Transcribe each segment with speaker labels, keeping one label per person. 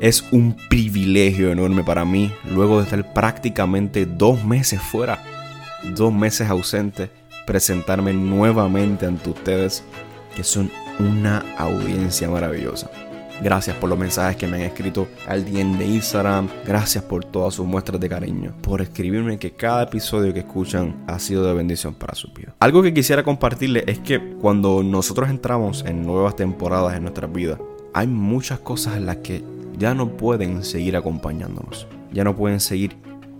Speaker 1: Es un privilegio enorme para mí, luego de estar prácticamente dos meses fuera, dos meses ausente, presentarme nuevamente ante ustedes, que son una audiencia maravillosa. Gracias por los mensajes que me han escrito al DM de Instagram. Gracias por todas sus muestras de cariño. Por escribirme que cada episodio que escuchan ha sido de bendición para su vida. Algo que quisiera compartirles es que cuando nosotros entramos en nuevas temporadas en nuestras vidas, hay muchas cosas en las que ya no pueden seguir acompañándonos. Ya no pueden seguir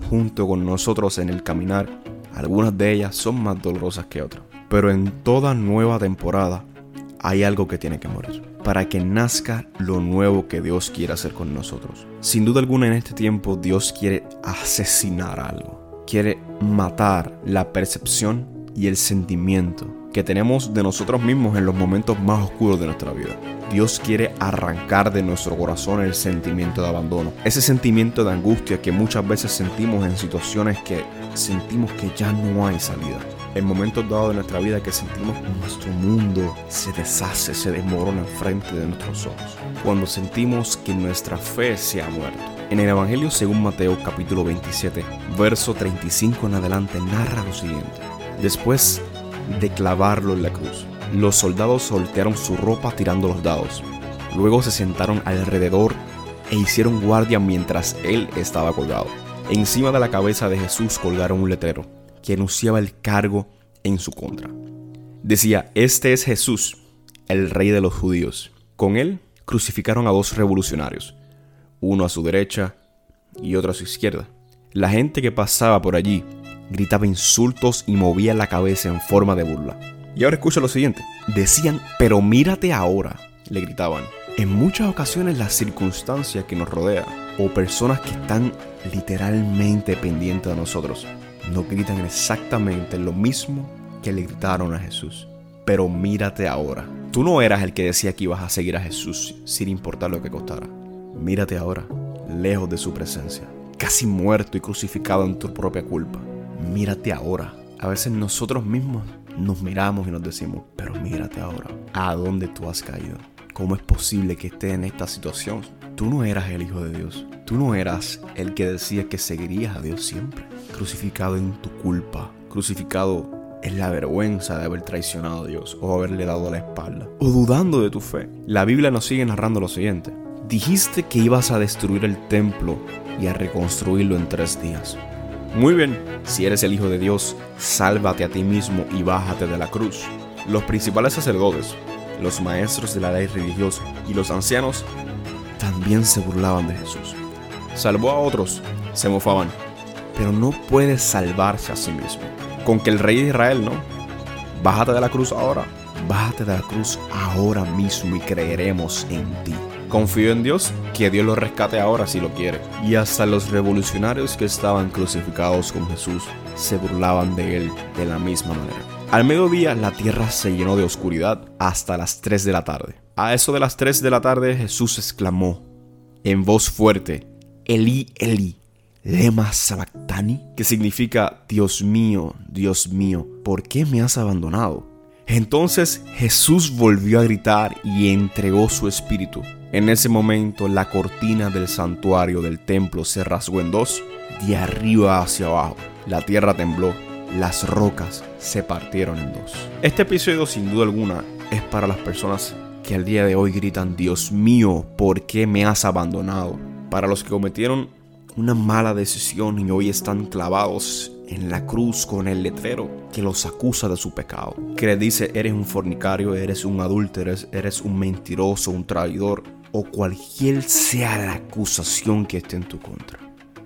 Speaker 1: junto con nosotros en el caminar. Algunas de ellas son más dolorosas que otras. Pero en toda nueva temporada hay algo que tiene que morir para que nazca lo nuevo que Dios quiere hacer con nosotros. Sin duda alguna en este tiempo Dios quiere asesinar algo. Quiere matar la percepción y el sentimiento que tenemos de nosotros mismos en los momentos más oscuros de nuestra vida. Dios quiere arrancar de nuestro corazón el sentimiento de abandono, ese sentimiento de angustia que muchas veces sentimos en situaciones que sentimos que ya no hay salida. En momentos dados de nuestra vida que sentimos que nuestro mundo se deshace, se desmorona enfrente de nuestros ojos. Cuando sentimos que nuestra fe se ha muerto. En el Evangelio según Mateo capítulo 27, verso 35 en adelante narra lo siguiente. Después de clavarlo en la cruz, los soldados soltearon su ropa tirando los dados. Luego se sentaron alrededor e hicieron guardia mientras él estaba colgado. Encima de la cabeza de Jesús colgaron un letrero que anunciaba el cargo en su contra. Decía, este es Jesús, el rey de los judíos. Con él crucificaron a dos revolucionarios, uno a su derecha y otro a su izquierda. La gente que pasaba por allí gritaba insultos y movía la cabeza en forma de burla. Y ahora escucha lo siguiente. Decían, pero mírate ahora, le gritaban. En muchas ocasiones las circunstancias que nos rodean o personas que están literalmente pendientes de nosotros nos gritan exactamente lo mismo que le gritaron a Jesús. Pero mírate ahora. Tú no eras el que decía que ibas a seguir a Jesús sin importar lo que costara. Mírate ahora, lejos de su presencia, casi muerto y crucificado en tu propia culpa. Mírate ahora. A veces nosotros mismos nos miramos y nos decimos, pero mírate ahora, ¿a dónde tú has caído? ¿Cómo es posible que estés en esta situación? Tú no eras el Hijo de Dios. Tú no eras el que decía que seguirías a Dios siempre. Crucificado en tu culpa. Crucificado en la vergüenza de haber traicionado a Dios o haberle dado la espalda. O dudando de tu fe. La Biblia nos sigue narrando lo siguiente. Dijiste que ibas a destruir el templo y a reconstruirlo en tres días. Muy bien, si eres el Hijo de Dios, sálvate a ti mismo y bájate de la cruz. Los principales sacerdotes, los maestros de la ley religiosa y los ancianos también se burlaban de Jesús. Salvó a otros, se mofaban, pero no puede salvarse a sí mismo. Con que el rey de Israel, ¿no? Bájate de la cruz ahora, bájate de la cruz ahora mismo y creeremos en ti. Confío en Dios que Dios lo rescate ahora si lo quiere. Y hasta los revolucionarios que estaban crucificados con Jesús se burlaban de él de la misma manera. Al mediodía la tierra se llenó de oscuridad hasta las 3 de la tarde. A eso de las 3 de la tarde Jesús exclamó en voz fuerte, Eli, Eli, lema sabactani, que significa Dios mío, Dios mío, ¿por qué me has abandonado? Entonces Jesús volvió a gritar y entregó su espíritu. En ese momento la cortina del santuario del templo se rasgó en dos, de arriba hacia abajo. La tierra tembló, las rocas se partieron en dos. Este episodio sin duda alguna es para las personas que al día de hoy gritan, Dios mío, ¿por qué me has abandonado? Para los que cometieron una mala decisión y hoy están clavados en la cruz con el letrero que los acusa de su pecado. Que le dice, eres un fornicario, eres un adúltero, eres un mentiroso, un traidor o cualquier sea la acusación que esté en tu contra.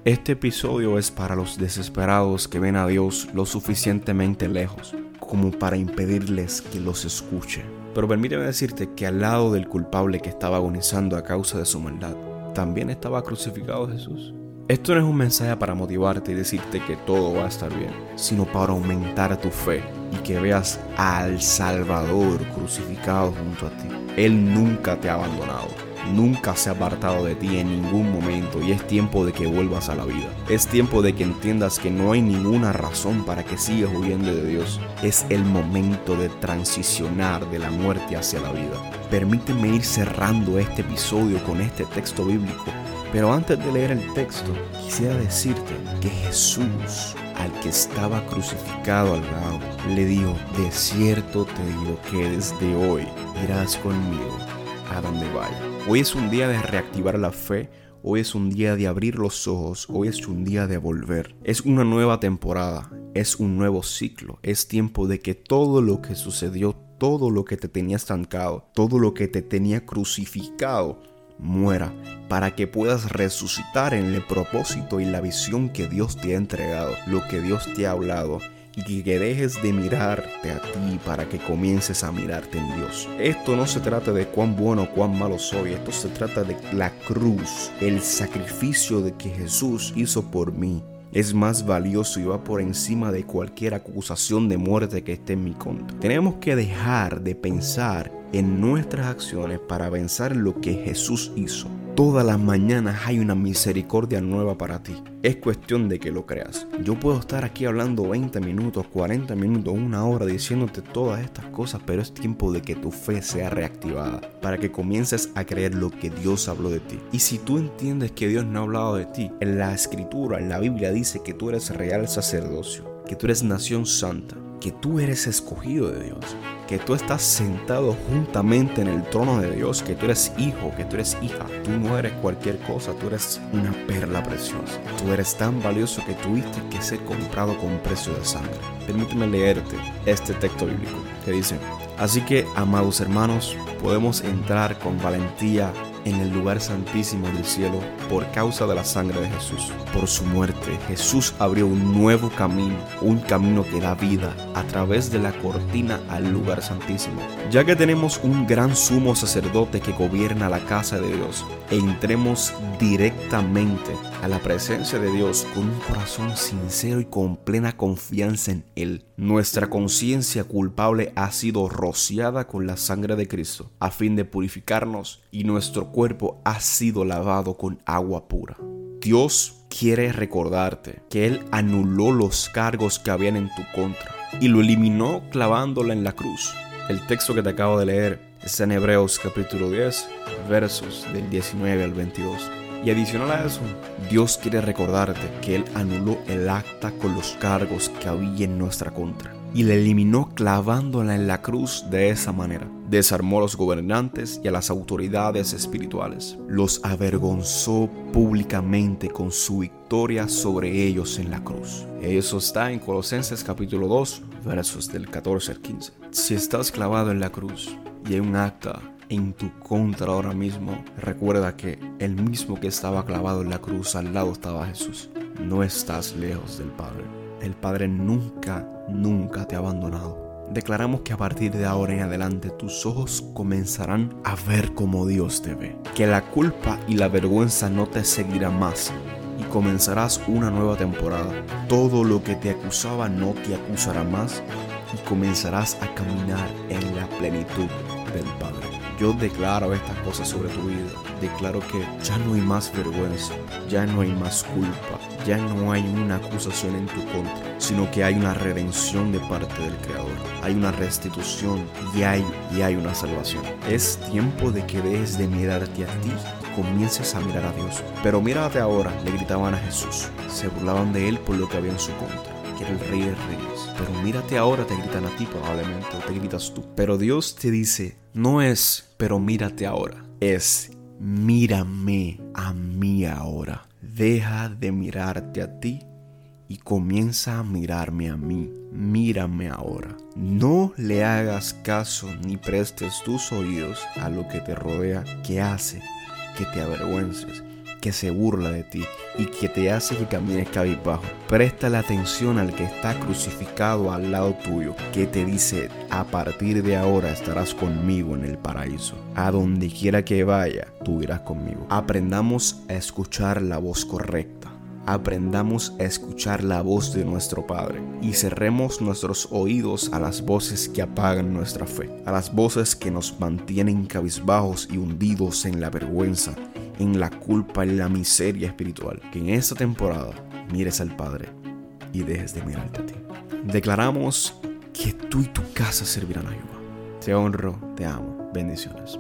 Speaker 1: Este episodio es para los desesperados que ven a Dios lo suficientemente lejos como para impedirles que los escuche. Pero permíteme decirte que al lado del culpable que estaba agonizando a causa de su maldad, también estaba crucificado Jesús. Esto no es un mensaje para motivarte y decirte que todo va a estar bien, sino para aumentar tu fe y que veas al Salvador crucificado junto a ti. Él nunca te ha abandonado. Nunca se ha apartado de ti en ningún momento y es tiempo de que vuelvas a la vida. Es tiempo de que entiendas que no hay ninguna razón para que sigas huyendo de Dios. Es el momento de transicionar de la muerte hacia la vida. Permíteme ir cerrando este episodio con este texto bíblico pero antes de leer el texto, quisiera decirte que Jesús, al que estaba crucificado al lado, le dijo, de cierto te digo que desde hoy irás conmigo a donde vaya. Hoy es un día de reactivar la fe, Hoy es un día de abrir los ojos, hoy es un día de volver. Es una nueva temporada, es un nuevo ciclo, es tiempo de que todo lo que sucedió, todo lo que te tenía estancado, todo lo que te tenía crucificado, muera, para que puedas resucitar en el propósito y la visión que Dios te ha entregado, lo que Dios te ha hablado, y que dejes de mirarte a ti para que comiences a mirarte en Dios. Esto no se trata de cuán bueno o cuán malo soy, esto se trata de la cruz, el sacrificio de que Jesús hizo por mí. Es más valioso y va por encima de cualquier acusación de muerte que esté en mi contra. Tenemos que dejar de pensar en nuestras acciones para pensar en lo que Jesús hizo. Todas las mañanas hay una misericordia nueva para ti. Es cuestión de que lo creas. Yo puedo estar aquí hablando 20 minutos, 40 minutos, una hora diciéndote todas estas cosas, pero es tiempo de que tu fe sea reactivada para que comiences a creer lo que Dios habló de ti. Y si tú entiendes que Dios no ha hablado de ti, en la escritura, en la Biblia dice que tú eres real sacerdocio, que tú eres nación santa, que tú eres escogido de Dios, que tú estás sentado juntamente en el trono de Dios, que tú eres hijo, que tú eres hija. Tú no eres cualquier cosa, tú eres una perla preciosa. Tú eres tan valioso que tuviste que ser comprado con precio de sangre. Permíteme leerte este texto bíblico que dice, así que, amados hermanos, podemos entrar con valentía en el lugar santísimo del cielo por causa de la sangre de Jesús. Por su muerte, Jesús abrió un nuevo camino, un camino que da vida a través de la cortina al lugar santísimo. Ya que tenemos un gran sumo sacerdote que gobierna la casa de Dios, entremos directamente a la presencia de Dios con un corazón sincero y con plena confianza en Él. Nuestra conciencia culpable ha sido rociada con la sangre de Cristo a fin de purificarnos y nuestro cuerpo ha sido lavado con agua pura. Dios quiere recordarte que Él anuló los cargos que habían en tu contra y lo eliminó clavándola en la cruz. El texto que te acabo de leer está en Hebreos capítulo 10, versos del 19 al 22. Y adicional a eso, Dios quiere recordarte que Él anuló el acta con los cargos que había en nuestra contra y la eliminó clavándola en la cruz de esa manera. Desarmó a los gobernantes y a las autoridades espirituales. Los avergonzó públicamente con su victoria sobre ellos en la cruz. Eso está en Colosenses capítulo 2, versos del 14 al 15. Si estás clavado en la cruz y hay un acta en tu contra ahora mismo, recuerda que el mismo que estaba clavado en la cruz al lado estaba Jesús. No estás lejos del Padre. El Padre nunca, nunca te ha abandonado. Declaramos que a partir de ahora en adelante tus ojos comenzarán a ver como Dios te ve. Que la culpa y la vergüenza no te seguirán más y comenzarás una nueva temporada. Todo lo que te acusaba no te acusará más y comenzarás a caminar en la plenitud del Padre. Yo declaro estas cosas sobre tu vida. Declaro que ya no hay más vergüenza, ya no hay más culpa, ya no hay una acusación en tu contra, sino que hay una redención de parte del Creador. Hay una restitución y hay, y hay una salvación. Es tiempo de que dejes de mirarte a ti comiences a mirar a Dios. Pero mírate ahora, le gritaban a Jesús. Se burlaban de él por lo que había en su contra el. Pero mírate ahora, te gritan a ti probablemente, te gritas tú. Pero Dios te dice, no es, pero mírate ahora. Es, mírame a mí ahora. Deja de mirarte a ti y comienza a mirarme a mí. Mírame ahora. No le hagas caso ni prestes tus oídos a lo que te rodea que hace que te avergüences que se burla de ti y que te hace que camines cabizbajo. Presta la atención al que está crucificado al lado tuyo, que te dice, a partir de ahora estarás conmigo en el paraíso. A donde quiera que vaya, tú irás conmigo. Aprendamos a escuchar la voz correcta aprendamos a escuchar la voz de nuestro Padre y cerremos nuestros oídos a las voces que apagan nuestra fe, a las voces que nos mantienen cabizbajos y hundidos en la vergüenza, en la culpa, en la miseria espiritual. Que en esta temporada mires al Padre y dejes de mirarte a ti. Declaramos que tú y tu casa servirán a Jehová. Te honro, te amo. Bendiciones.